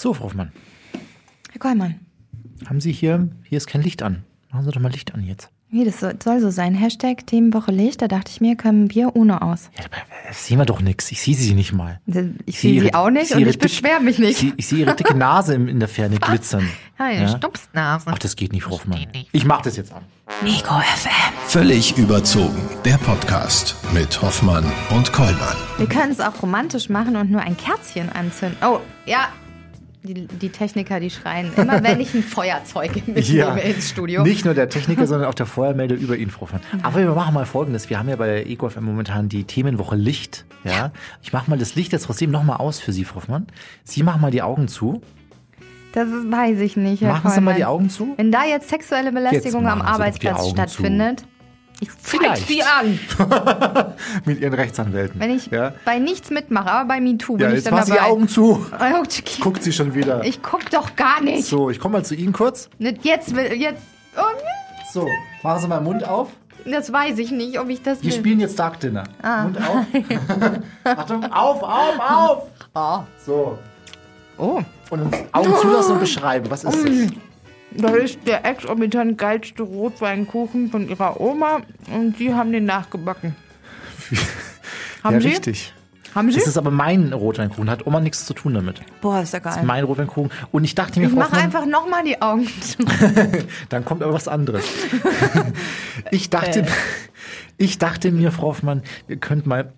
So, Frau Hoffmann, Herr Kollmann, haben Sie hier, hier ist kein Licht an. Machen Sie doch mal Licht an jetzt. wie das so- soll so sein. Hashtag Themenwoche Licht, da dachte ich mir, kommen wir ohne aus. Ja, aber das sehen wir doch nichts. Ich sehe Sie nicht mal. Ich sehe ihre- sie auch nicht und ich beschwere mich nicht. Ich sehe, ich sehe Ihre dicke Nase in der Ferne glitzern. Ja, Ja? Stupsnase. Ach, das geht nicht, Frau Hoffmann. Ich mach das jetzt an. Ego FM. Völlig überzogen. Der Podcast mit Hoffmann und Kollmann. Wir können es auch romantisch machen und nur ein Kerzchen anzünden. Oh, ja. Die, die Techniker, die schreien immer, wenn ich ein Feuerzeug mitnehme ins Studio. Nicht nur der Techniker, sondern auch der Feuermelder über ihn, Frau. Aber wir machen mal Folgendes. Wir haben ja bei der EcoFM momentan die Themenwoche Licht. Ja. Ich mache mal das Licht jetzt trotzdem nochmal aus für Sie, Frau Hoffmann. Sie machen mal die Augen zu. Das weiß ich nicht, Herr Machen Sie mal die Augen zu. Wenn da jetzt sexuelle Belästigung Jetzt am Arbeitsplatz stattfindet, ich Vielleicht. sie an. Mit Ihren Rechtsanwälten. Wenn ich ja. bei nichts mitmache, aber bei MeToo bin Ja, ich jetzt dann Sie die dabei. Augen zu. Oh. Guckt sie schon wieder. Ich guck doch gar nicht. So, ich komme mal zu Ihnen kurz. Nicht Jetzt will, jetzt, oh, So, machen Sie mal den Mund auf. das weiß ich nicht, ob ich das Wir will. spielen jetzt Dark Dinner. Ah. Mund auf. Achtung, auf, auf, auf. Oh. So. oh. Und uns Augen zulassen und beschreiben. Was ist das? Das ist der exorbitant geilste Rotweinkuchen von ihrer Oma und sie haben den nachgebacken. haben ja, Sie? richtig. Haben Sie? Das ist aber mein Rotweinkuchen. Hat Oma nichts zu tun damit. Boah, ist ja geil. Mein Rotweinkuchen. Und ich dachte mir, ich mache einfach nochmal die Augen zu. dann kommt aber was anderes. ich Äh. dachte, ich dachte mir, Frau Hoffmann, wir könnten mal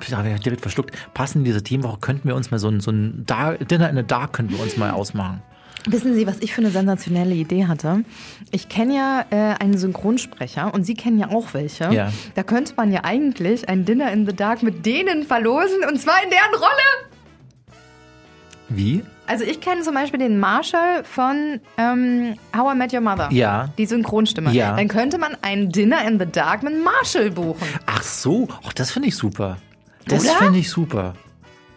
ich habe direkt verschluckt. Passend in diese Themenwoche könnten wir uns mal so ein, so ein Dark, Dinner in the Dark könnten wir uns mal ausmachen. Wissen Sie, was ich für eine sensationelle Idee hatte? Ich kenne ja äh, einen Synchronsprecher und Sie kennen ja auch welche. Ja. Da könnte man ja eigentlich ein Dinner in the Dark mit denen verlosen und zwar in deren Rolle. Wie? Also ich kenne zum Beispiel den Marshall von ähm, How I Met Your Mother. Ja. Die Synchronstimme. Ja. Dann könnte man ein Dinner in the Dark mit Marshall buchen. Ach so, ach, das finde ich super. Das finde ich super.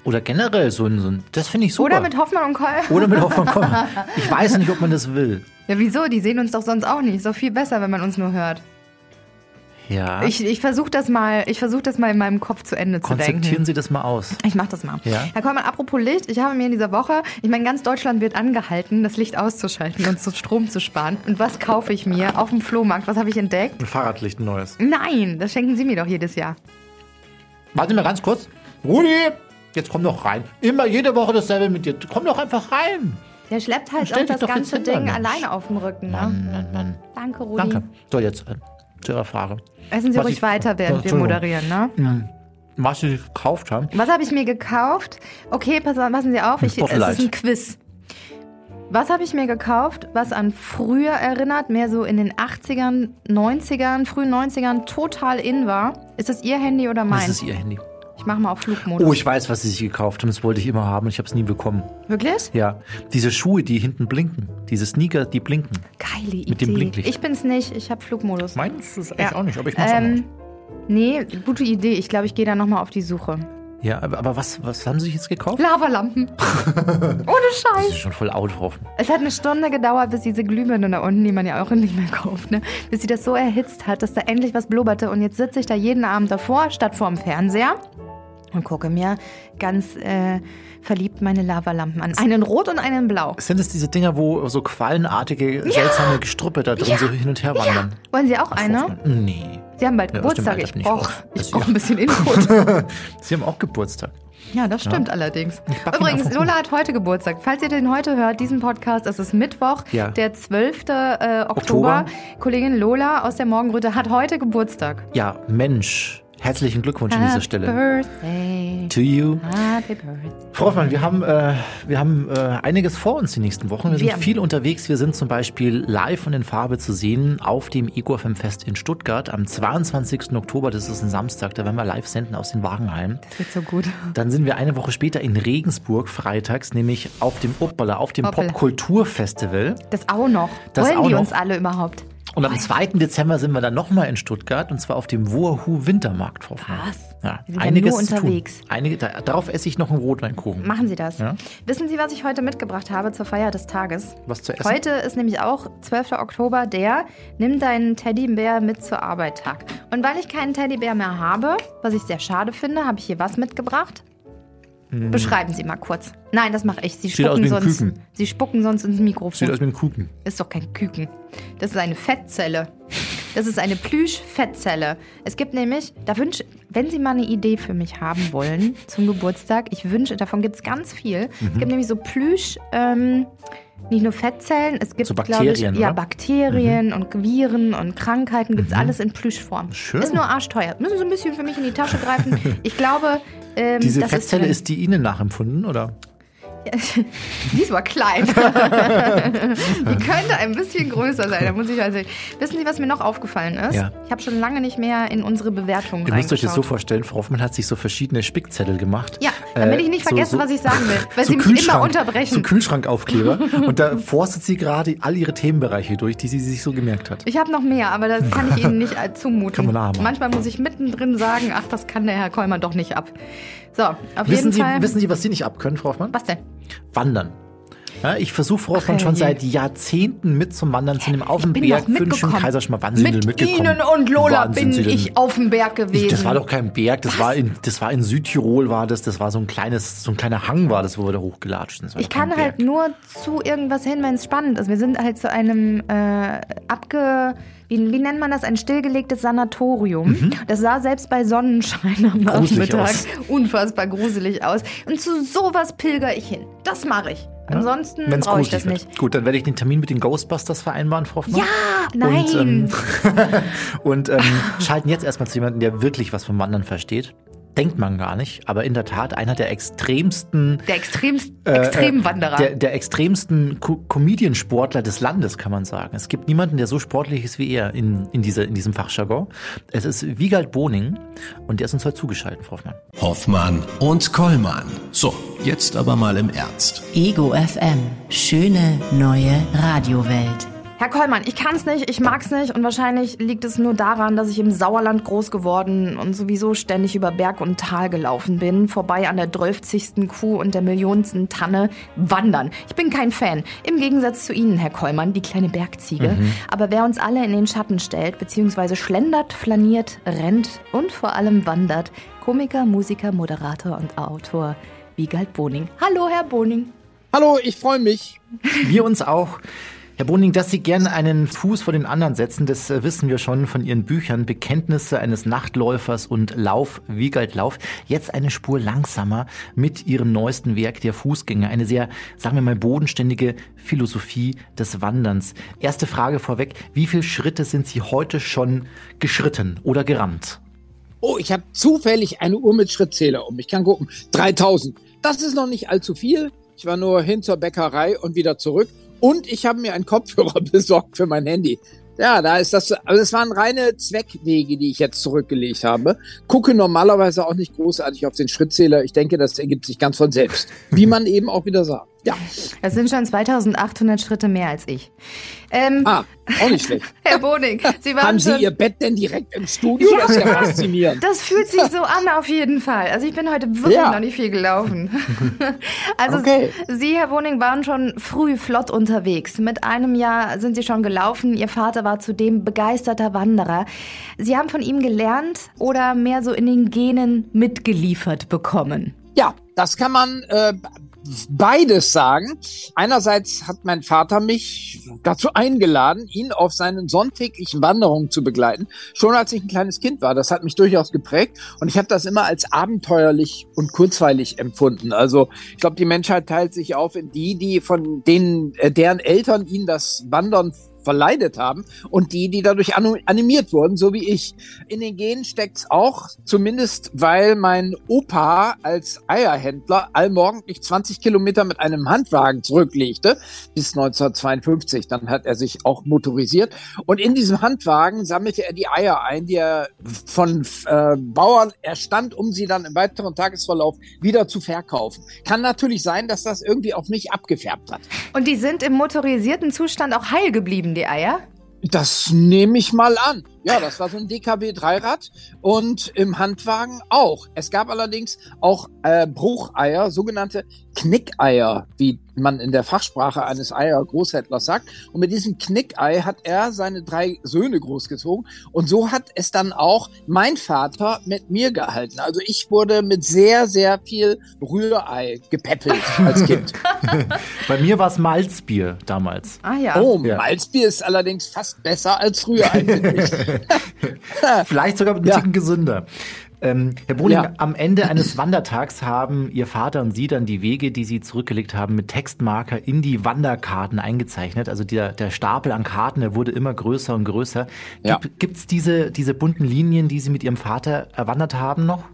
Oder generell so ein, so ein das finde ich super. Oder mit Hoffmann und Koll. Oder mit Hoffmann Komm. Ich weiß nicht, ob man das will. Ja, wieso? Die sehen uns doch sonst auch nicht. Ist doch viel besser, wenn man uns nur hört. Ja. Ich, ich versuche das mal, ich versuche das mal in meinem Kopf zu Ende zu denken. Konzeptieren Sie das mal aus. Ich mach das mal. Ja. Herr Kollmann, apropos Licht, ich habe mir in dieser Woche, ich meine, ganz Deutschland wird angehalten, das Licht auszuschalten und so Strom zu sparen. Und was kaufe ich mir auf dem Flohmarkt? Was habe ich entdeckt? Ein Fahrradlicht, ein neues. Nein, das schenken Sie mir doch jedes Jahr. Warte mal ganz kurz. Rudi, jetzt komm doch rein. Immer jede Woche dasselbe mit dir. Komm doch einfach rein. Der schleppt halt auch das ganze hin, Ding Mensch. alleine auf dem Rücken. Ne? Mann, Mann, Mann. Danke, Rudi. Danke. So, jetzt äh, zu Ihrer Frage. Essen Sie Was ruhig ich- weiter, während wir moderieren, ne? Was Sie gekauft haben. Was habe ich mir gekauft? Okay, pass, passen Sie auf, ich, es ist ein Quiz. Was habe ich mir gekauft, was an früher erinnert, mehr so in den 80ern, 90ern, frühen 90ern total in war? Ist das Ihr Handy oder Das meins? ist Ihr Handy. Ich mache mal auf Flugmodus. Oh, ich weiß, was Sie sich gekauft haben. Das wollte ich immer haben. Ich habe es nie bekommen. Wirklich? Ja. Diese Schuhe, die hinten blinken. Diese Sneaker, die blinken. Geile Idee. Mit dem Blinklicht. Ich bin's nicht, ich habe Flugmodus. Meins ist Ja. auch nicht, aber ich Ähm, nee, gute Idee. Ich glaube, ich gehe da nochmal auf die Suche. Ja, aber, aber was, was haben Sie sich jetzt gekauft? Lavalampen. Ohne Das Scheiß. ist schon voll out drauf. Es hat eine Stunde gedauert, bis diese Glühbirne da unten, die man ja auch nicht mehr kauft, ne? bis sie das so erhitzt hat, dass da endlich was blubberte. Und jetzt sitze ich da jeden Abend davor, statt vorm Fernseher und gucke mir ganz äh, verliebt meine Lavalampen an. Einen rot und einen blau. Sind es diese Dinger, wo so quallenartige, seltsame Gestrüppe da drin so hin und her wandern? Wollen Sie auch eine? Nee. Sie haben bald Ja, Geburtstag. Ich brauche brauch ja. ein bisschen Input. Sie haben auch Geburtstag. Ja, das stimmt allerdings. back Ihnen Übrigens, Lola hat heute Geburtstag. Falls ihr den heute hört, diesen Podcast, es ist Mittwoch, Ja. der 12. Äh, Oktober. Oktober. Kollegin Lola aus der Morgenröte hat heute Geburtstag. Ja, Mensch. Herzlichen Glückwunsch an dieser Stelle. Birthday. To you. Happy Birthday. Frau Hoffmann, wir haben, äh, wir haben äh, einiges vor uns die nächsten Wochen. Wir sind Wir- viel unterwegs. Wir sind zum Beispiel live und in Farbe zu sehen auf dem EcoFM Fest in Stuttgart am 22. Oktober. Das ist ein Samstag. Da werden wir live senden aus den Wagenhallen. Das wird so gut. Dann sind wir eine Woche später in Regensburg freitags, nämlich auf dem Uppala, auf dem. Popkulturfestival. Das auch noch. Das Wollen auch die noch. uns alle überhaupt? Und am 2. Dezember sind wir dann nochmal in Stuttgart und zwar auf dem Wuahu Wintermarkt. Frau. Was? Ja, sind ja einiges nur zu tun. unterwegs. Einige, da, darauf esse ich noch einen Rotweinkuchen. Machen Sie das. Ja. Wissen Sie, was ich heute mitgebracht habe zur Feier des Tages? Was zu essen? Heute ist nämlich auch 12. Oktober der Nimm deinen Teddybär mit zur Arbeit Tag. Und weil ich keinen Teddybär mehr habe, was ich sehr schade finde, habe ich hier was mitgebracht. Beschreiben Sie mal kurz. Nein, das mache ich. Sie Sieht aus spucken, ein sonst, Küken. Sie spucken sonst ins Sieht Mikrofon. aus wie ein Kuchen. Ist doch kein Küken. Das ist eine Fettzelle. Das ist eine Plüsch-Fettzelle. Es gibt nämlich, da wünsche, wenn Sie mal eine Idee für mich haben wollen zum Geburtstag, ich wünsche, davon gibt es ganz viel. Mhm. Es gibt nämlich so Plüsch, ähm, nicht nur Fettzellen, es gibt, So glaube Bakterien, ich, ja? Bakterien und Viren und Krankheiten, gibt es alles in Plüschform. Schön. Ist nur arschteuer. Müssen Sie ein bisschen für mich in die Tasche greifen. Ich glaube, ähm, Diese das Fettzelle drin. ist die Ihnen nachempfunden, oder? Die ist aber klein. die könnte ein bisschen größer sein, da muss ich also. Wissen Sie, was mir noch aufgefallen ist? Ja. Ich habe schon lange nicht mehr in unsere Bewertungen Ihr müsst euch das so vorstellen, Frau Hoffmann hat sich so verschiedene Spickzettel gemacht. Ja, damit Äh, ich nicht so- vergesse, so- was ich sagen will, weil so Sie mich immer unterbrechen. So Kühlschrankaufkleber. und da forstet sie gerade all ihre Themenbereiche durch, die sie sich so gemerkt hat. ich habe noch mehr, aber das kann ich Ihnen nicht äh, zumuten. Kann man. Manchmal muss ich mittendrin sagen, ach, das kann der Herr Kollmann doch nicht ab. So, auf Wissen jeden sie, Fall. wissen sie, was Sie nicht abkönnen, Frau Hoffmann? was denn? Wandern. Ja, ich versuche Frau Hoffmann Ach, schon seit Jahrzehnten mit zum Wandern zu nehmen. Auf dem bin Berg, mitgekommen. Kaiserschmarrn. Wann sind Sie denn Mit mitgekommen? Ihnen und Lola Wann bin ich auf dem Berg gewesen. Ich, das war doch kein Berg, das war in das war in Südtirol war das, das war so ein kleines so ein kleiner Hang war das, wo wir da hochgelatscht sind. Ich kann halt nur zu irgendwas hin, wenn es spannend ist. Wir sind halt zu einem äh, abge... Wie, wie nennt man das? Ein stillgelegtes Sanatorium. Das sah selbst bei Sonnenschein am Mhm. Gruselig Nachmittag aus. unfassbar gruselig aus. Und zu sowas pilger ich hin. Das mache ich. Ansonsten Wenn's brauche ich das wird. nicht. Gut, dann werde ich den Termin mit den Ghostbusters vereinbaren, Frau Hoffmann. Ja, nein. Und, ähm, und ähm, schalten jetzt erstmal zu jemandem, der wirklich was vom Wandern versteht. Denkt man gar nicht, aber in der Tat einer der extremsten der extremst, äh, Extremwanderer. Der, der extremsten Co Comedian-Sportler des Landes, kann man sagen. Es gibt niemanden, der so sportlich ist wie er in, in, dieser, in diesem Fachjargon. Es ist Wiegald Boning und der ist uns heute zugeschaltet, Frau Hoffmann. Hoffmann und Kollmann. So, jetzt aber mal im Ernst. Ego FM. Schöne neue Radiowelt. Herr Kollmann, ich kann es nicht, ich mag's nicht und wahrscheinlich liegt es nur daran, dass ich im Sauerland groß geworden und sowieso ständig über Berg und Tal gelaufen bin, vorbei an der drölfzigsten Kuh und der millionsten Tanne wandern. Ich bin kein Fan. Im Gegensatz zu Ihnen, Herr Kollmann, die kleine Bergziege. Aber wer uns alle in den Schatten stellt, beziehungsweise schlendert, flaniert, rennt und vor allem wandert, Komiker, Musiker, Moderator und Autor Wiegald Boning. Hallo, Herr Boning. Hallo, ich freue mich. Wir uns auch. Herr Boning, dass Sie gern einen Fuß vor den anderen setzen, das äh, wissen wir schon von Ihren Büchern. Bekenntnisse eines Nachtläufers und Lauf, Wiegald Lauf. Jetzt eine Spur langsamer mit Ihrem neuesten Werk, der Fußgänger. Eine sehr, sagen wir mal, bodenständige Philosophie des Wanderns. Erste Frage vorweg. Wie viele Schritte sind Sie heute schon geschritten oder gerannt? Oh, ich habe zufällig eine Uhr mit Schrittzähler um. Ich kann gucken. 3000. Das ist noch nicht allzu viel. Ich war nur hin zur Bäckerei und wieder zurück. Und ich habe mir einen Kopfhörer besorgt für mein Handy. Ja, da ist das. Also es waren reine Zweckwege, die ich jetzt zurückgelegt habe. Gucke normalerweise auch nicht großartig auf den Schrittzähler. Ich denke, das ergibt sich ganz von selbst. Wie man eben auch wieder sah. Ja. Das sind schon 2800 Schritte mehr als ich. Ähm, Ah, auch nicht schlecht. Herr Boning, Sie waren Haben Sie. Ihr Bett denn direkt im Studio? Ja. Das ist ja faszinierend. das fühlt sich so an, auf jeden Fall. Also ich bin heute wirklich Ja. noch nicht viel gelaufen. Also Okay. Sie, Herr Boning, waren schon früh flott unterwegs. Mit einem Jahr sind Sie schon gelaufen. Ihr Vater war zudem begeisterter Wanderer. Sie haben von ihm gelernt oder mehr so in den Genen mitgeliefert bekommen? Ja, das kann man äh, beides sagen. Einerseits hat mein Vater mich dazu eingeladen, ihn auf seinen sonntäglichen Wanderungen zu begleiten, schon als ich ein kleines Kind war. Das hat mich durchaus geprägt und ich habe das immer als abenteuerlich und kurzweilig empfunden. Also ich glaube, die Menschheit teilt sich auf in die, die von denen, äh, deren Eltern ihnen das Wandern verleidet haben und die, die dadurch animiert wurden, so wie ich. In den Genen steckt's auch, zumindest weil mein Opa als Eierhändler allmorgendlich 20 Kilometer mit einem Handwagen zurücklegte, bis 1952. Dann hat er sich auch motorisiert. Und in diesem Handwagen sammelte er die Eier ein, die er von äh, Bauern erstand, um sie dann im weiteren Tagesverlauf wieder zu verkaufen. Kann natürlich sein, dass das irgendwie auf mich abgefärbt hat. Und die sind im motorisierten Zustand auch heil geblieben, die Eier? Das nehme ich mal an. Ja, das war so ein DKW-Dreirad und im Handwagen auch. Es gab allerdings auch äh, Brucheier, sogenannte Knickeier, wie man in der Fachsprache eines Eier-Großhändlers sagt. Und mit diesem Knickei hat er seine drei Söhne großgezogen. Und so hat es dann auch mein Vater mit mir gehalten. Also ich wurde mit sehr, sehr viel Rührei gepäppelt als Kind. Bei mir war es Malzbier damals. Ah ja. Oh, Ja. Malzbier ist allerdings fast besser als Rührei, finde ich. Vielleicht sogar ein Ja. Ticken gesünder. Ähm, Herr Boning, Ja. am Ende eines Wandertags haben Ihr Vater und Sie dann die Wege, die Sie zurückgelegt haben, mit Textmarker in die Wanderkarten eingezeichnet. Also der, der Stapel an Karten, der wurde immer größer und größer. Ja. Gibt es diese, diese bunten Linien, die Sie mit Ihrem Vater erwandert haben noch?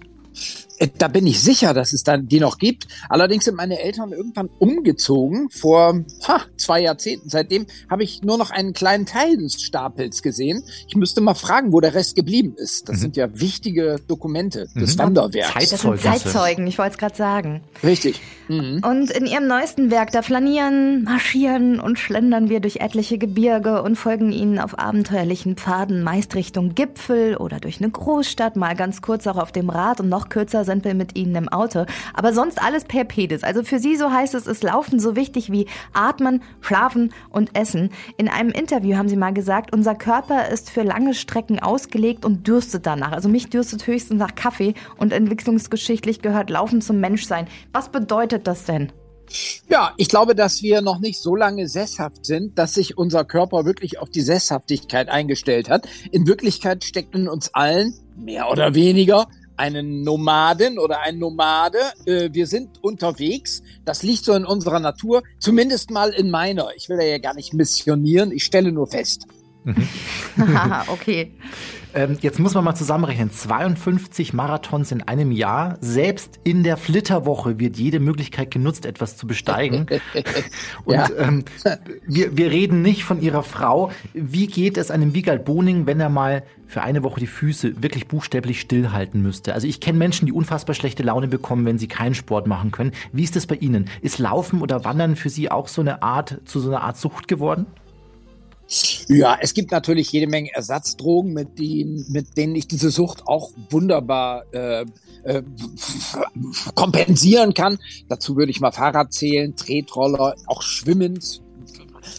Äh, Da bin ich sicher, dass es dann die noch gibt. Allerdings sind meine Eltern irgendwann umgezogen vor ha, zwei Jahrzehnten. Seitdem habe ich nur noch einen kleinen Teil des Stapels gesehen. Ich müsste mal fragen, wo der Rest geblieben ist. Das sind ja wichtige Dokumente des Wanderwerks. Zeit- Das sind Zeitzeugnisse. Zeitzeugen, ich wollte es gerade sagen. Richtig. Mhm. Und in ihrem neuesten Werk, da flanieren, marschieren und schlendern wir durch etliche Gebirge und folgen ihnen auf abenteuerlichen Pfaden, meist Richtung Gipfel oder durch eine Großstadt, mal ganz kurz auch auf dem Rad und noch kürzer sind wir mit ihnen im Auto. Aber sonst alles per Pedis. Also für sie, so heißt es, ist Laufen so wichtig wie Atmen, Schlafen und Essen. In einem Interview haben sie mal gesagt, unser Körper ist für lange Strecken ausgelegt und dürstet danach. Also mich dürstet höchstens nach Kaffee und entwicklungsgeschichtlich gehört Laufen zum Menschsein. Was bedeutet das denn? Ja, ich glaube, dass wir noch nicht so lange sesshaft sind, dass sich unser Körper wirklich auf die Sesshaftigkeit eingestellt hat. In Wirklichkeit steckt in uns allen, mehr oder weniger, eine Nomadin oder ein Nomade. Äh, Wir sind unterwegs. Das liegt so in unserer Natur, zumindest mal in meiner. Ich will ja gar nicht missionieren, ich stelle nur fest. Haha, okay. Ähm, jetzt muss man mal zusammenrechnen. 52 Marathons in einem Jahr. Selbst in der Flitterwoche wird jede Möglichkeit genutzt, etwas zu besteigen. Und Ja. ähm, wir, wir reden nicht von ihrer Frau. Wie geht es einem Wiegald Boning, wenn er mal für eine Woche die Füße wirklich buchstäblich stillhalten müsste? Also ich kenne Menschen, die unfassbar schlechte Laune bekommen, wenn sie keinen Sport machen können. Wie ist das bei Ihnen? Ist Laufen oder Wandern für Sie auch so eine Art, zu so einer Art Sucht geworden? Ja, es gibt natürlich jede Menge Ersatzdrogen, mit denen, mit denen ich diese Sucht auch wunderbar äh, äh, kompensieren kann. Dazu würde ich mal Fahrrad zählen, Tretroller, auch Schwimmen.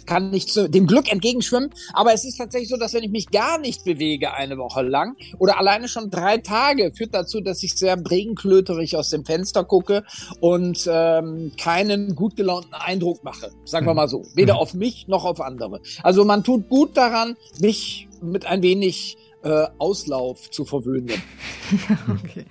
Kann ich zu, dem Glück entgegenschwimmen. Aber es ist tatsächlich so, dass wenn ich mich gar nicht bewege eine Woche lang oder alleine schon drei Tage, führt dazu, dass ich sehr regenklöterig aus dem Fenster gucke und ähm, keinen gut gelaunten Eindruck mache. Sagen wir mal so. Weder auf mich noch auf andere. Also man tut gut daran, mich mit ein wenig äh, Auslauf zu verwöhnen. okay.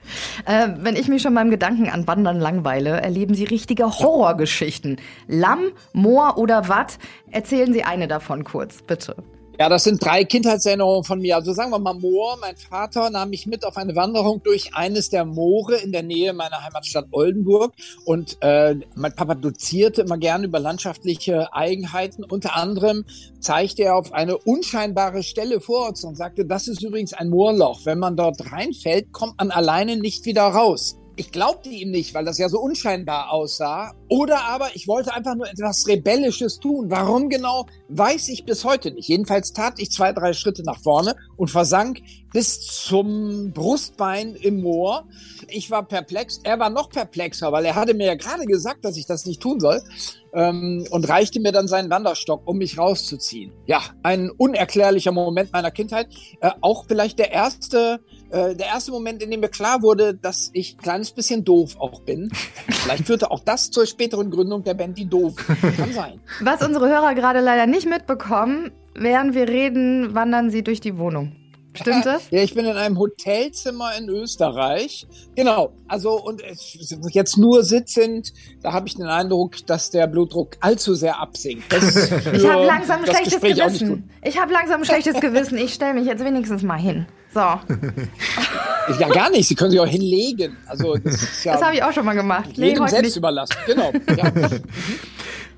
Äh, wenn ich mich schon beim Gedanken an Wandern langweile, erleben Sie richtige Horrorgeschichten. Lamm, Moor oder Watt? Erzählen Sie eine davon kurz, bitte. Ja, das sind drei Kindheitserinnerungen von mir. Also sagen wir mal Moor. Mein Vater nahm mich mit auf eine Wanderung durch eines der Moore in der Nähe meiner Heimatstadt Oldenburg. Und äh, mein Papa dozierte immer gerne über landschaftliche Eigenheiten. Unter anderem zeigte er auf eine unscheinbare Stelle vor uns und sagte, das ist übrigens ein Moorloch. Wenn man dort reinfällt, kommt man alleine nicht wieder raus. Ich glaubte ihm nicht, weil das ja so unscheinbar aussah. Oder aber ich wollte einfach nur etwas Rebellisches tun. Warum genau, weiß ich bis heute nicht. Jedenfalls tat ich zwei, drei Schritte nach vorne und versank bis zum Brustbein im Moor. Ich war perplex. Er war noch perplexer, weil er hatte mir ja gerade gesagt, dass ich das nicht tun soll. Ähm, und reichte mir dann seinen Wanderstock, um mich rauszuziehen. Ja, ein unerklärlicher Moment meiner Kindheit. Äh, auch vielleicht der erste, äh, der erste Moment, in dem mir klar wurde, dass ich ein kleines bisschen doof auch bin. Vielleicht führte auch das zur späteren Gründung der Band Die Doof. Kann sein. Was unsere Hörer gerade leider nicht mitbekommen, während wir reden, wandern sie durch die Wohnung. Stimmt das? Ja, ich bin in einem Hotelzimmer in Österreich. Genau. Also und jetzt nur sitzend, da habe ich den Eindruck, dass der Blutdruck allzu sehr absinkt. Das Ich habe langsam ein schlechtes Gespräch Gewissen. Ich habe langsam ein schlechtes Gewissen. Ich stelle mich jetzt wenigstens mal hin. So. Ja, gar nicht. Sie können sich auch hinlegen. Also das ja das habe ich auch schon mal gemacht. Jedem heute selbst nicht. überlassen. Genau. Ja.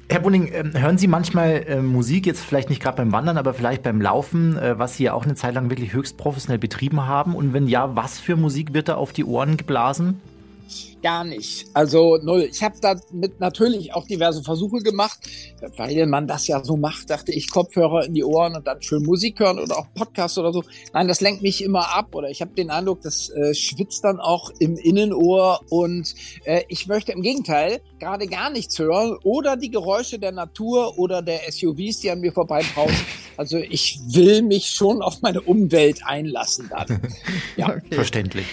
Herr Bunning, ähm, hören Sie manchmal äh, Musik, jetzt vielleicht nicht gerade beim Wandern, aber vielleicht beim Laufen, äh, was Sie ja auch eine Zeit lang wirklich höchst professionell betrieben haben? Und wenn ja, was für Musik wird da auf die Ohren geblasen? Gar nicht. Also null. Ich habe damit natürlich auch diverse Versuche gemacht, weil man das ja so macht, dachte ich, Kopfhörer in die Ohren und dann schön Musik hören oder auch Podcast oder so. Nein, das lenkt mich immer ab oder ich habe den Eindruck, das äh, schwitzt dann auch im Innenohr und äh, ich möchte im Gegenteil gerade gar nichts hören oder die Geräusche der Natur oder der SUVs, die an mir vorbeibrausen. Also ich will mich schon auf meine Umwelt einlassen dann. Ja, okay. verständlich.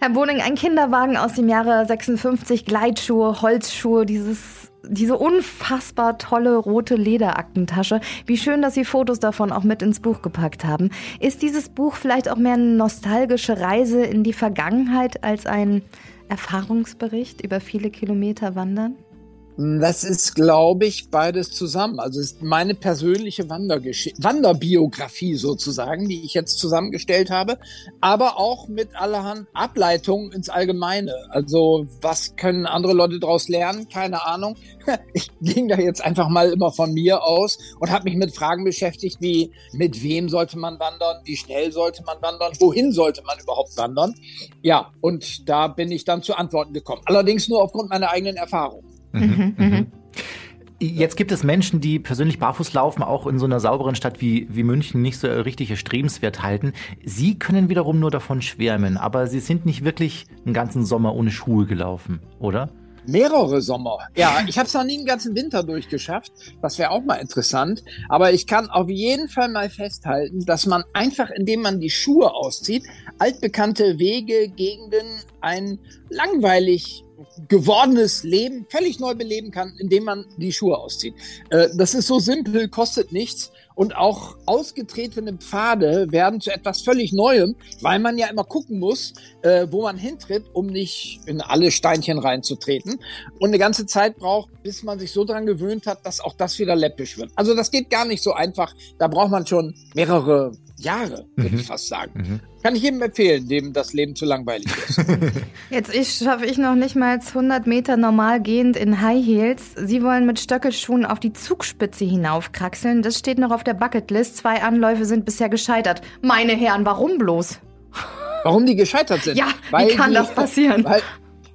Herr Boning, ein Kinderwagen aus dem Jahre 56, Gleitschuhe, Holzschuhe, dieses, diese unfassbar tolle rote Lederaktentasche. Wie schön, dass Sie Fotos davon auch mit ins Buch gepackt haben. Ist dieses Buch vielleicht auch mehr eine nostalgische Reise in die Vergangenheit als ein Erfahrungsbericht über viele Kilometer Wandern? Das ist, glaube ich, beides zusammen. Also ist meine persönliche Wanderbiografie sozusagen, die ich jetzt zusammengestellt habe, aber auch mit allerhand Ableitungen ins Allgemeine. Also was können andere Leute daraus lernen? Keine Ahnung. Ich ging da jetzt einfach mal immer von mir aus und habe mich mit Fragen beschäftigt, wie mit wem sollte man wandern, wie schnell sollte man wandern, wohin sollte man überhaupt wandern. Ja, und da bin ich dann zu Antworten gekommen. Allerdings nur aufgrund meiner eigenen Erfahrung. Mhm, mhm, mhm. Jetzt gibt es Menschen, die persönlich barfuß laufen, auch in so einer sauberen Stadt wie, wie München nicht so richtig erstrebenswert halten. Sie können wiederum nur davon schwärmen, aber Sie sind nicht wirklich einen ganzen Sommer ohne Schuhe gelaufen, oder? Mehrere Sommer. Ja, ich habe es noch nie einen ganzen Winter durchgeschafft. Das wäre auch mal interessant. Aber ich kann auf jeden Fall mal festhalten, dass man einfach, indem man die Schuhe auszieht, altbekannte Wege, Gegenden, ein langweilig gewordenes Leben völlig neu beleben kann, indem man die Schuhe auszieht. Äh, das ist so simpel, kostet nichts und auch ausgetretene Pfade werden zu etwas völlig Neuem, weil man ja immer gucken muss, äh, wo man hintritt, um nicht in alle Steinchen reinzutreten und eine ganze Zeit braucht, bis man sich so dran gewöhnt hat, dass auch das wieder läppisch wird. Also das geht gar nicht so einfach. Da braucht man schon mehrere Jahre, würde mhm. ich fast sagen. Mhm. Kann ich jedem empfehlen, dem das Leben zu langweilig ist. Jetzt ich, schaffe ich noch nicht mal 100 Meter normal gehend in High Heels. Sie wollen mit Stöckelschuhen auf die Zugspitze hinaufkraxeln. Das steht noch auf der Bucketlist. Zwei Anläufe sind bisher gescheitert. Meine Herren, warum bloß? Warum die gescheitert sind? Ja, weil wie kann die, das passieren? Weil,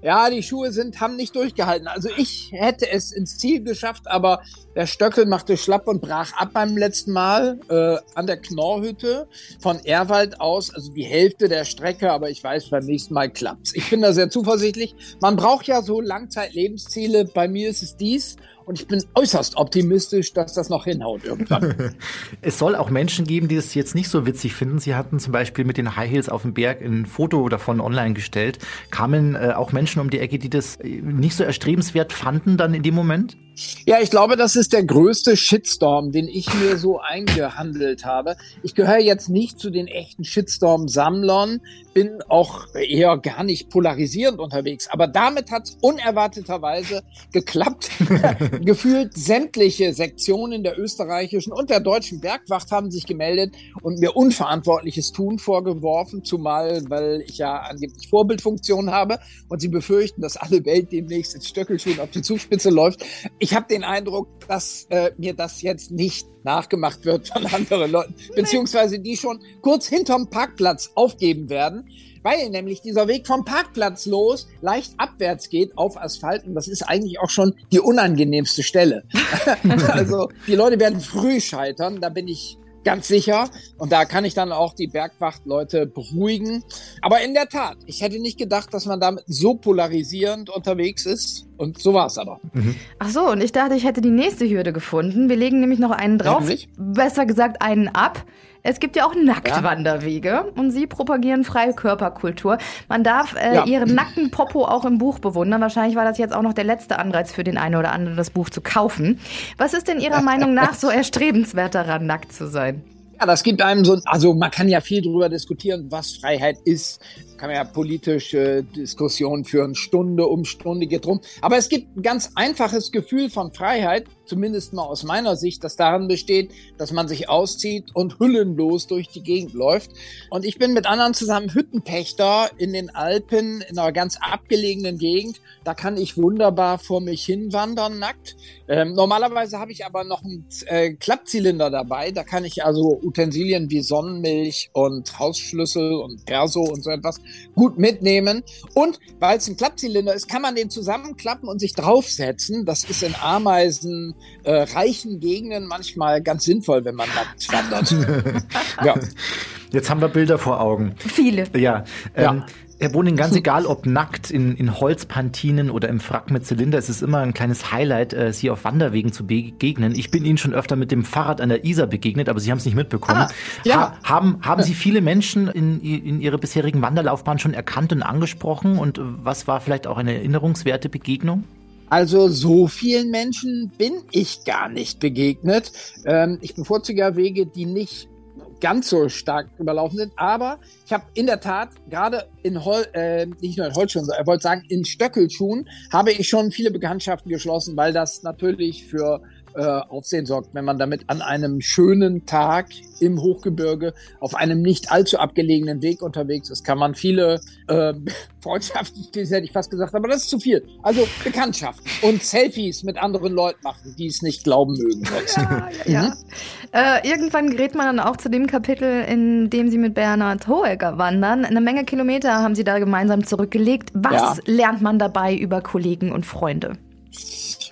ja, die Schuhe sind, haben nicht durchgehalten. Also ich hätte es ins Ziel geschafft, aber der Stöckel machte schlapp und brach ab beim letzten Mal äh, an der Knorrhütte von Erwald aus, also die Hälfte der Strecke, aber ich weiß, beim nächsten Mal klappt's. Ich bin da sehr zuversichtlich. Man braucht ja so Langzeitlebensziele. Bei mir ist es dies und ich bin äußerst optimistisch, dass das noch hinhaut irgendwann. es soll auch Menschen geben, die es jetzt nicht so witzig finden. Sie hatten zum Beispiel mit den High Heels auf dem Berg ein Foto davon online gestellt. Kamen äh, auch Menschen um die Ecke, die das äh, nicht so erstrebenswert fanden dann in dem Moment? Ja, ich glaube, das ist der größte Shitstorm, den ich mir so eingehandelt habe. Ich gehöre jetzt nicht zu den echten Shitstorm-Sammlern, bin auch eher gar nicht polarisierend unterwegs, aber damit hat es unerwarteterweise geklappt. Gefühlt sämtliche Sektionen der österreichischen und der deutschen Bergwacht haben sich gemeldet und mir unverantwortliches Tun vorgeworfen, zumal weil ich ja angeblich Vorbildfunktion habe und sie befürchten, dass alle Welt demnächst ins Stöckelschuhen auf die Zugspitze läuft. Ich ich habe den Eindruck, dass äh, mir das jetzt nicht nachgemacht wird von anderen Leuten, beziehungsweise die schon kurz hinterm Parkplatz aufgeben werden, weil nämlich dieser Weg vom Parkplatz los leicht abwärts geht auf Asphalt und das ist eigentlich auch schon die unangenehmste Stelle. also die Leute werden früh scheitern, da bin ich ganz sicher. Und da kann ich dann auch die Bergwachtleute beruhigen. Aber in der Tat, ich hätte nicht gedacht, dass man damit so polarisierend unterwegs ist. Und so war es aber. Mhm. Ach so, und ich dachte, ich hätte die nächste Hürde gefunden. Wir legen nämlich noch einen drauf. Besser gesagt, einen ab. Es gibt ja auch Nacktwanderwege ja. und Sie propagieren freie Körperkultur. Man darf äh, ja. Ihren nackten Popo auch im Buch bewundern. Wahrscheinlich war das jetzt auch noch der letzte Anreiz für den einen oder anderen, das Buch zu kaufen. Was ist denn Ihrer Meinung nach so erstrebenswert daran, nackt zu sein? Ja, das gibt einem so, also man kann ja viel darüber diskutieren, was Freiheit ist. Kann man ja politische Diskussionen führen, Stunde um Stunde geht rum. Aber es gibt ein ganz einfaches Gefühl von Freiheit, zumindest mal aus meiner Sicht, das darin besteht, dass man sich auszieht und hüllenlos durch die Gegend läuft. Und ich bin mit anderen zusammen Hüttenpächter in den Alpen, in einer ganz abgelegenen Gegend. Da kann ich wunderbar vor mich hin wandern, nackt. Ähm, normalerweise habe ich aber noch einen äh, Klappzylinder dabei. Da kann ich also Utensilien wie Sonnenmilch und Hausschlüssel und Perso und so etwas gut mitnehmen. Und weil es ein Klappzylinder ist, kann man den zusammenklappen und sich draufsetzen. Das ist in Ameisen äh, reichen Gegenden manchmal ganz sinnvoll, wenn man nackt wandert. ja. Jetzt haben wir Bilder vor Augen. Viele. Ja. Ähm, Herr Boning, ganz egal, ob nackt in, in Holzpantinen oder im Frack mit Zylinder, es ist immer ein kleines Highlight, äh, Sie auf Wanderwegen zu begegnen. Ich bin Ihnen schon öfter mit dem Fahrrad an der Isar begegnet, aber Sie haben es nicht mitbekommen. Ah, ja. ha haben, haben Sie viele Menschen in, in Ihrer bisherigen Wanderlaufbahn schon erkannt und angesprochen? Und was war vielleicht auch eine erinnerungswerte Begegnung? Also so vielen Menschen bin ich gar nicht begegnet. Ähm, ich bevorzuge ja Wege, die nicht ganz so stark überlaufen sind. Aber ich habe in der Tat gerade in Hol äh, nicht nur in Holzschuhen, er wollte sagen in Stöckelschuhen habe ich schon viele Bekanntschaften geschlossen, weil das natürlich für äh, Aufsehen sorgt, wenn man damit an einem schönen Tag im Hochgebirge auf einem nicht allzu abgelegenen Weg unterwegs ist, kann man viele äh, Freundschaften, das hätte ich fast gesagt, aber das ist zu viel. Also Bekanntschaften und Selfies mit anderen Leuten machen, die es nicht glauben mögen. Ja, ja, ja. Mhm. Äh, irgendwann gerät man dann auch zu dem Kapitel, in dem Sie mit Bernhard Hohecker wandern. Eine Menge Kilometer haben Sie da gemeinsam zurückgelegt. Was ja. lernt man dabei über Kollegen und Freunde?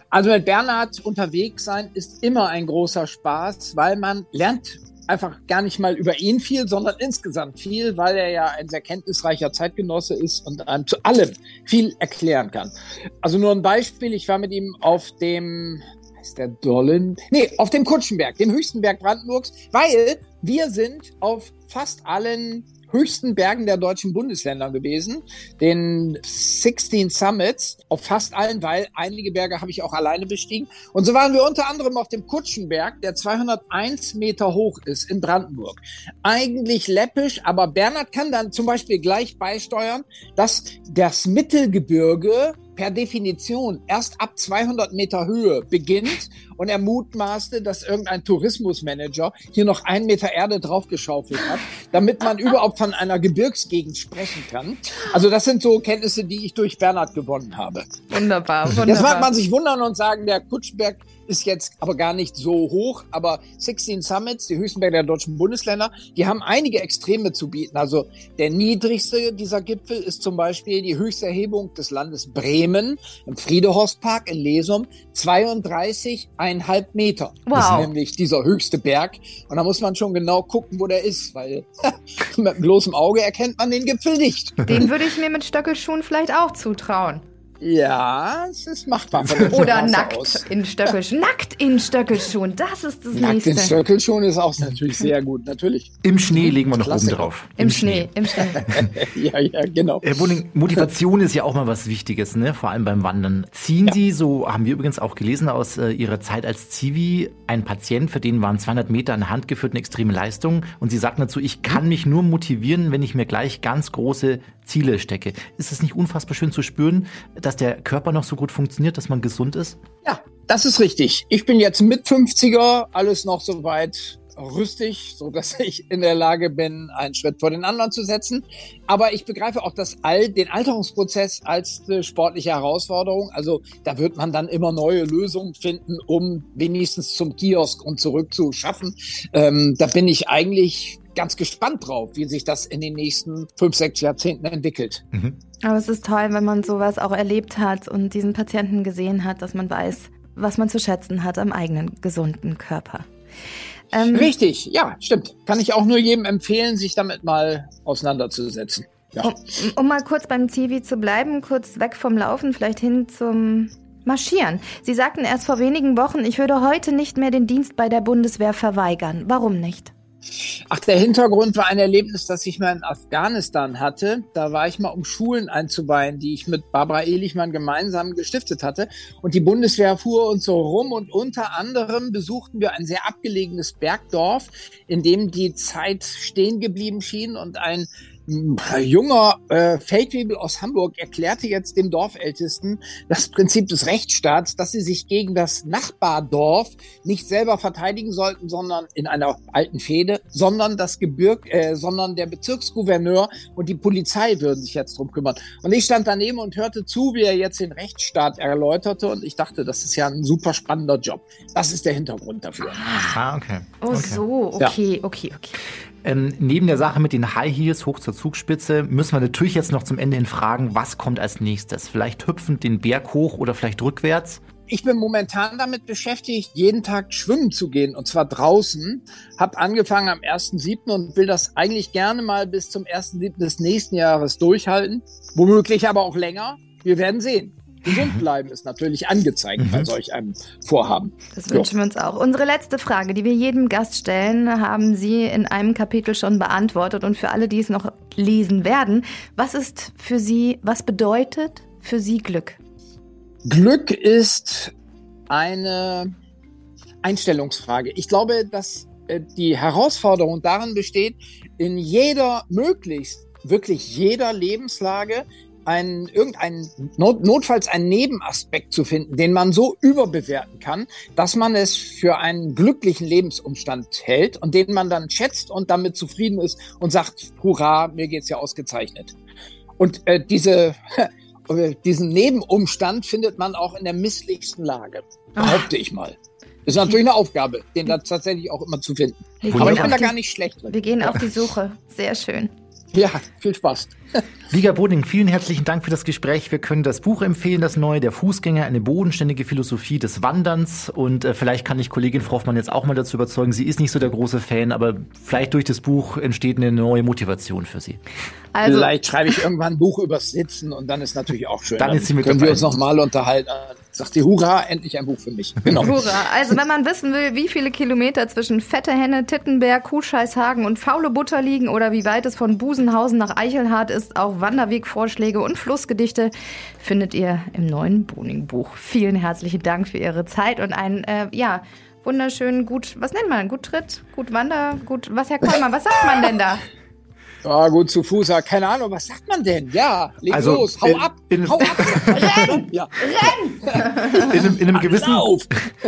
Also mit Bernhard unterwegs sein ist immer ein großer Spaß, weil man lernt einfach gar nicht mal über ihn viel, sondern insgesamt viel, weil er ja ein sehr kenntnisreicher Zeitgenosse ist und einem zu allem viel erklären kann. Also nur ein Beispiel, ich war mit ihm auf dem ist der Dollen? Nee, auf dem Kutschenberg, dem höchsten Berg Brandenburgs, weil wir sind auf fast allen höchsten Bergen der deutschen Bundesländer gewesen, den 16 Summits, auf fast allen, weil einige Berge habe ich auch alleine bestiegen. Und so waren wir unter anderem auf dem Kutschenberg, der 201 Meter hoch ist in Brandenburg. Eigentlich läppisch, aber Bernhard kann dann zum Beispiel gleich beisteuern, dass das Mittelgebirge per Definition erst ab 200 Meter Höhe beginnt und er mutmaßte, dass irgendein Tourismusmanager hier noch einen Meter Erde draufgeschaufelt hat, damit man überhaupt von einer Gebirgsgegend sprechen kann. Also das sind so Kenntnisse, die ich durch Bernhard gewonnen habe. Wunderbar, wunderbar. Jetzt mag man sich wundern und sagen, der Kutschberg ist jetzt aber gar nicht so hoch, aber 16 Summits, die höchsten Berge der deutschen Bundesländer, die haben einige Extreme zu bieten. Also der niedrigste dieser Gipfel ist zum Beispiel die höchste Erhebung des Landes Bremen im Friedehorstpark in Lesum, 32,5 Meter. Wow. Das ist nämlich dieser höchste Berg. Und da muss man schon genau gucken, wo der ist, weil mit bloßem Auge erkennt man den Gipfel nicht. Den würde ich mir mit Stöckelschuhen vielleicht auch zutrauen. Ja, es ist machbar. Oder nackt aus. in Stöckelschuhen. Nackt in Stöckelschuhen, das ist das nackt nächste. Nackt in Stöckelschuhen ist auch natürlich sehr gut, natürlich. Im Schnee legen wir noch Klasse. oben drauf. Im, Im Schnee. Schnee, im Schnee. ja, ja, genau. Herr Boning, Motivation ist ja auch mal was Wichtiges, ne? vor allem beim Wandern. Ziehen ja. Sie, so haben wir übrigens auch gelesen aus äh, Ihrer Zeit als Zivi, ein Patient, für den waren 200 Meter an Hand geführt eine extreme Leistung und Sie sagten dazu, ich kann mich nur motivieren, wenn ich mir gleich ganz große Ziele stecke. Ist es nicht unfassbar schön zu spüren, dass der Körper noch so gut funktioniert, dass man gesund ist? Ja, das ist richtig. Ich bin jetzt mit 50er, alles noch so weit rüstig, so dass ich in der Lage bin, einen Schritt vor den anderen zu setzen. Aber ich begreife auch das Al den Alterungsprozess als eine sportliche Herausforderung. Also da wird man dann immer neue Lösungen finden, um wenigstens zum Kiosk und zurück zu schaffen. Ähm, da bin ich eigentlich ganz gespannt drauf, wie sich das in den nächsten fünf, sechs Jahrzehnten entwickelt. Mhm. Aber es ist toll, wenn man sowas auch erlebt hat und diesen Patienten gesehen hat, dass man weiß, was man zu schätzen hat am eigenen gesunden Körper. Ähm, Richtig, ja, stimmt. Kann ich auch nur jedem empfehlen, sich damit mal auseinanderzusetzen. Ja. Um, um mal kurz beim Zivi zu bleiben, kurz weg vom Laufen, vielleicht hin zum Marschieren. Sie sagten erst vor wenigen Wochen, ich würde heute nicht mehr den Dienst bei der Bundeswehr verweigern. Warum nicht? Ach, der Hintergrund war ein Erlebnis, das ich mal in Afghanistan hatte. Da war ich mal, um Schulen einzuweihen, die ich mit Barbara Ehlichmann gemeinsam gestiftet hatte. Und die Bundeswehr fuhr uns so rum und unter anderem besuchten wir ein sehr abgelegenes Bergdorf, in dem die Zeit stehen geblieben schien und ein junger äh, Feldwebel aus Hamburg erklärte jetzt dem Dorfältesten das Prinzip des Rechtsstaats, dass sie sich gegen das Nachbardorf nicht selber verteidigen sollten, sondern in einer alten Fehde, sondern das Gebirg, äh, sondern der Bezirksgouverneur und die Polizei würden sich jetzt drum kümmern. Und ich stand daneben und hörte zu, wie er jetzt den Rechtsstaat erläuterte und ich dachte, das ist ja ein super spannender Job. Das ist der Hintergrund dafür. Ah, okay. Oh, okay. so, okay, okay, okay. Ähm, neben der Sache mit den High Heels hoch zur Zugspitze müssen wir natürlich jetzt noch zum Ende hin fragen, was kommt als nächstes? Vielleicht hüpfend den Berg hoch oder vielleicht rückwärts? Ich bin momentan damit beschäftigt, jeden Tag schwimmen zu gehen und zwar draußen. Hab angefangen am 1.7. und will das eigentlich gerne mal bis zum 1.7. des nächsten Jahres durchhalten. Womöglich aber auch länger. Wir werden sehen. Gesund bleiben ist natürlich angezeigt bei solch einem Vorhaben. Das wünschen wir uns auch. Unsere letzte Frage, die wir jedem Gast stellen, haben Sie in einem Kapitel schon beantwortet. Und für alle, die es noch lesen werden, was ist für Sie, was bedeutet für Sie Glück? Glück ist eine Einstellungsfrage. Ich glaube, dass äh, die Herausforderung darin besteht, in jeder, möglichst wirklich jeder Lebenslage einen, irgendeinen, not, notfalls einen Nebenaspekt zu finden, den man so überbewerten kann, dass man es für einen glücklichen Lebensumstand hält und den man dann schätzt und damit zufrieden ist und sagt, hurra, mir geht's ja ausgezeichnet. Und äh, diese, diesen Nebenumstand findet man auch in der misslichsten Lage, behaupte ich mal. Ist natürlich eine Aufgabe, den da tatsächlich auch immer zu finden. Aber ich bin da gar nicht schlecht drin. Wir gehen auf die Suche. Sehr schön. Ja, viel Spaß. Liga Boding, vielen herzlichen Dank für das Gespräch. Wir können das Buch empfehlen, das neue, der Fußgänger, eine bodenständige Philosophie des Wanderns. Und äh, vielleicht kann ich Kollegin Frau Hoffmann jetzt auch mal dazu überzeugen, sie ist nicht so der große Fan, aber vielleicht durch das Buch entsteht eine neue Motivation für sie. Also, Vielleicht schreibe ich irgendwann ein Buch übers Sitzen und dann ist natürlich auch schön. Dann ist sie mit können dabei. wir uns nochmal unterhalten. Sagt sie, hurra, endlich ein Buch für mich. Genau. Hurra. Also, wenn man wissen will, wie viele Kilometer zwischen Fette Henne, Tittenberg, Kuhscheißhagen und Faule Butter liegen oder wie weit es von Busenhausen nach Eichelhardt ist, auch Wanderwegvorschläge und Flussgedichte findet ihr im neuen Boning-Buch. Vielen herzlichen Dank für Ihre Zeit und einen, äh, ja, wunderschönen, gut, was nennt man? Gut Tritt, gut Wander, gut, was, Herr Kollmann, was sagt man denn da? Ja, gut, zu Fuß, ja, keine Ahnung, was sagt man denn? Ja, leg Also, los, hau in- ab, in- hau ab. Renn! Ja, In einem, in einem, gewissen,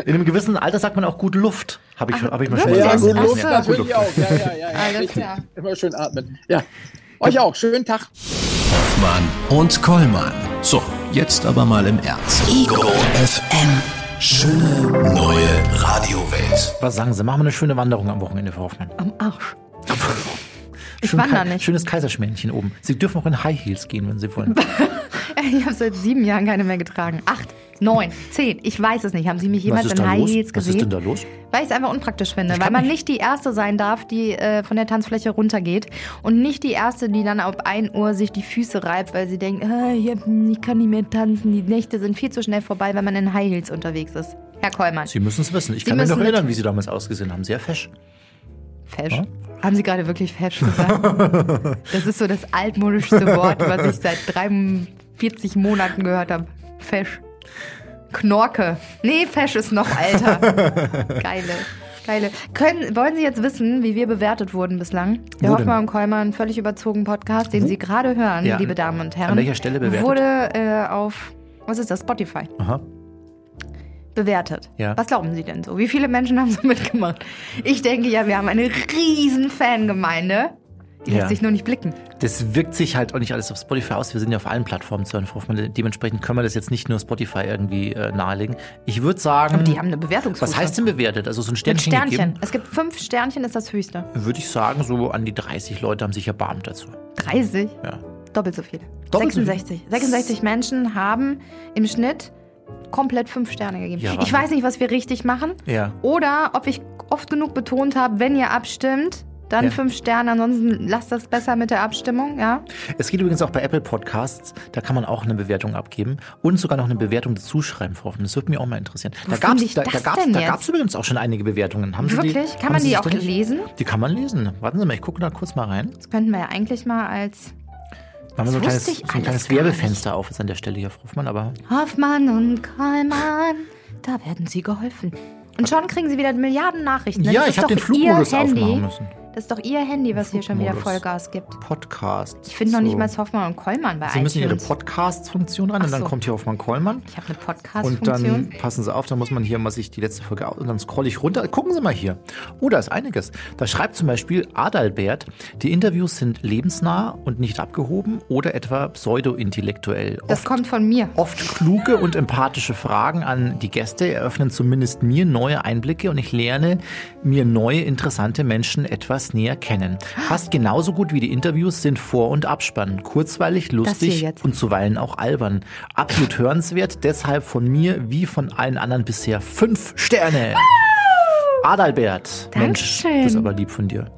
in einem gewissen Alter sagt man auch gut Luft. Habe ich, schon- hab ich mal schon? Ja, gesagt. gut, Luft so. natürlich auch. Ja, ja, ja, ja. Alles klar. Immer schön atmen. Ja. Euch auch, schönen Tag. Hoffmann und Kollmann. So, jetzt aber mal im Ernst. Ego FM. Schöne neue Radiowelt. Was sagen Sie? Machen wir eine schöne Wanderung am Wochenende, Frau Hoffmann. Am Arsch. Ich Schön wandere nicht. Schönes Kaiserschmännchen oben. Sie dürfen auch in High Heels gehen, wenn Sie wollen. Ich habe seit sieben Jahren keine mehr getragen. Acht, neun, zehn, ich weiß es nicht. Haben Sie mich jemals in High los? Heels Was ist denn gesehen? da los? Weil ich es einfach unpraktisch finde. Weil man nicht- nicht die Erste sein darf, die äh, von der Tanzfläche runtergeht. Und nicht die Erste, die dann ab 1 Uhr sich die Füße reibt, weil sie denkt, ah, ich, kann nicht mehr tanzen. Die Nächte sind viel zu schnell vorbei, wenn man in High Heels unterwegs ist. Herr Kollmann. Sie müssen es wissen. Ich Sie kann mich noch erinnern, wie Sie damals ausgesehen haben. Sehr fesch. Fesch. Ja? Haben Sie gerade wirklich fesch gesagt? das ist so das altmodischste Wort, was ich seit 43 Monaten gehört habe. Fesch. Knorke. Nee, fesch ist noch alter. Geile. Geile. Können, wollen Sie jetzt wissen, wie wir bewertet wurden bislang? Der? Hoffmann und Kollmann völlig überzogen Podcast, den Sie gerade hören, Ja, liebe Damen und Herren. an welcher Stelle bewertet? Wurde äh, auf, was ist das, Spotify Aha. Bewertet. Ja. Was glauben Sie denn so? Wie viele Menschen haben so mitgemacht? Ich denke ja, wir haben eine riesen Fangemeinde. Die lässt Ja. sich nur nicht blicken. Das wirkt sich halt auch nicht alles auf Spotify aus. Wir sind ja auf allen Plattformen zu hören, Frau Hoffmann. Dementsprechend können wir das jetzt nicht nur Spotify irgendwie äh, nahelegen. Ich würde sagen. Aber die haben eine Bewertungsfunktion. was heißt denn bewertet? Also so ein Ein Sternchen, Sternchen. gegeben? Es gibt fünf Sternchen, ist das höchste. Würde ich sagen, so an die 30 Leute haben sich erbarmt dazu. 30? Ja. Doppelt so viele. Doppelt so 66. 66 Menschen haben im Schnitt komplett fünf Sterne gegeben. Ja, ich weiß nicht, was wir richtig machen. Ja. Oder ob ich oft genug betont habe, wenn ihr abstimmt, dann Ja. fünf Sterne. Ansonsten lasst das besser mit der Abstimmung, ja? Es geht übrigens auch bei Apple Podcasts. Da kann man auch eine Bewertung abgeben und sogar noch eine Bewertung dazu schreiben, Frau Hoffmann. Das würde mich auch mal interessieren. Da gab es da, da gab's, da gab's übrigens auch schon einige Bewertungen. Haben Sie die, Wirklich? Kann man die auch lesen? Die kann man lesen. Warten Sie mal, ich gucke da kurz mal rein. Das könnten wir ja eigentlich mal als Machen wir so ein Das kleines, so ein kleines Werbefenster auf jetzt an der Stelle hier, Frau Hoffmann. Aber Hoffmann und Kollmann. Da werden sie geholfen. Und schon kriegen sie wieder Milliarden Nachrichten. ja, Das ich habe den Flugmodus aufmachen müssen. Das ist doch Ihr Handy, was hier schon wieder. Vollgas gibt. Podcast. Ich finde noch nicht So. mal Hoffmann und Kollmann bei Sie müssen Ihre iTunes. Podcast-Funktion Ach und dann so. kommt hier Hoffmann-Kollmann. ich habe eine Und Podcast-Funktion. dann passen Sie auf, dann muss man hier mal sich die letzte Folge aus und dann scrolle ich runter. Gucken Sie mal hier. Oh, da ist einiges. Da schreibt zum Beispiel Adalbert, die Interviews sind lebensnah und nicht abgehoben oder etwa pseudo-intellektuell. Das kommt von mir. oft kluge und empathische Fragen an die Gäste eröffnen zumindest mir neue Einblicke und ich lerne mir neue interessante Menschen etwas näher kennen. Fast genauso gut wie die Interviews sind Vor- und Abspann. Kurzweilig, lustig und zuweilen auch albern. Absolut hörenswert, deshalb von mir wie von allen anderen bisher fünf Sterne. Adalbert. Mensch, Dankeschön. das ist aber lieb von dir.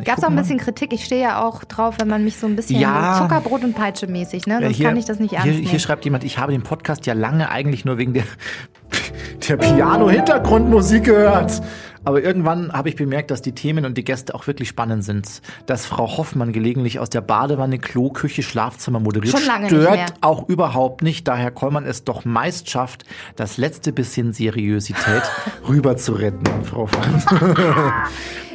Ich Gab es auch ein mal. bisschen Kritik? Ich stehe ja auch drauf, wenn man mich so ein bisschen Ja. Zuckerbrot und Peitsche mäßig, ne? Sonst kann ich das nicht ernst hier, nehmen. hier schreibt jemand, ich habe den Podcast ja lange eigentlich nur wegen der, der Piano-Hintergrundmusik gehört. Aber irgendwann habe ich bemerkt, dass die Themen und die Gäste auch wirklich spannend sind. Dass Frau Hoffmann gelegentlich aus der Badewanne, Klo, Küche, Schlafzimmer moderiert, Schon lange nicht stört auch überhaupt nicht. Daher Kollmann es doch meist schafft, das letzte bisschen Seriosität rüber zu retten, Frau Hoffmann.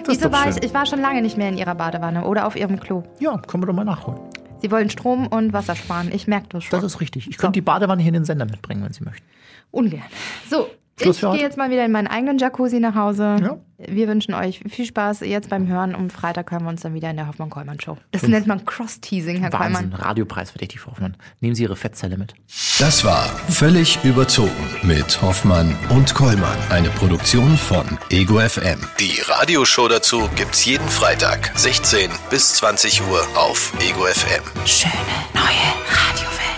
Wieso war ich? Ich war schon lange nicht mehr in ihrer Badewanne oder auf ihrem Klo. Ja, können wir doch mal nachholen. Sie wollen Strom und Wasser sparen. Ich merke das schon. Das ist richtig. Ich könnte die Badewanne hier in den Sender mitbringen, wenn Sie möchten. Ungern. So, Schluss ich für gehe jetzt mal wieder in meinen eigenen Jacuzzi nach Hause. Ja. Wir wünschen euch viel Spaß jetzt beim Hören. Um Freitag hören wir uns dann wieder in der Hoffmann-Kollmann-Show. Das nennt man Cross-Teasing, Herr Wahnsinn. Kollmann. Radiopreis für dich, Frau Hoffmann. Nehmen Sie Ihre Fettzelle mit. Das war Völlig überzogen mit Hoffmann und Kollmann. Eine Produktion von Ego FM. Die Radioshow dazu gibt's jeden Freitag, 16 bis 20 Uhr auf Ego FM. Schöne neue Radiowelt.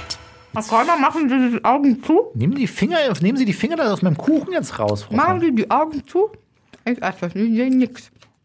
Kollmann, machen Sie die Augen zu. Nehmen, die Finger, nehmen Sie die Finger da aus meinem Kuchen jetzt raus, Frau Machen. Sie die Augen zu. Ich esse das sehe nichts.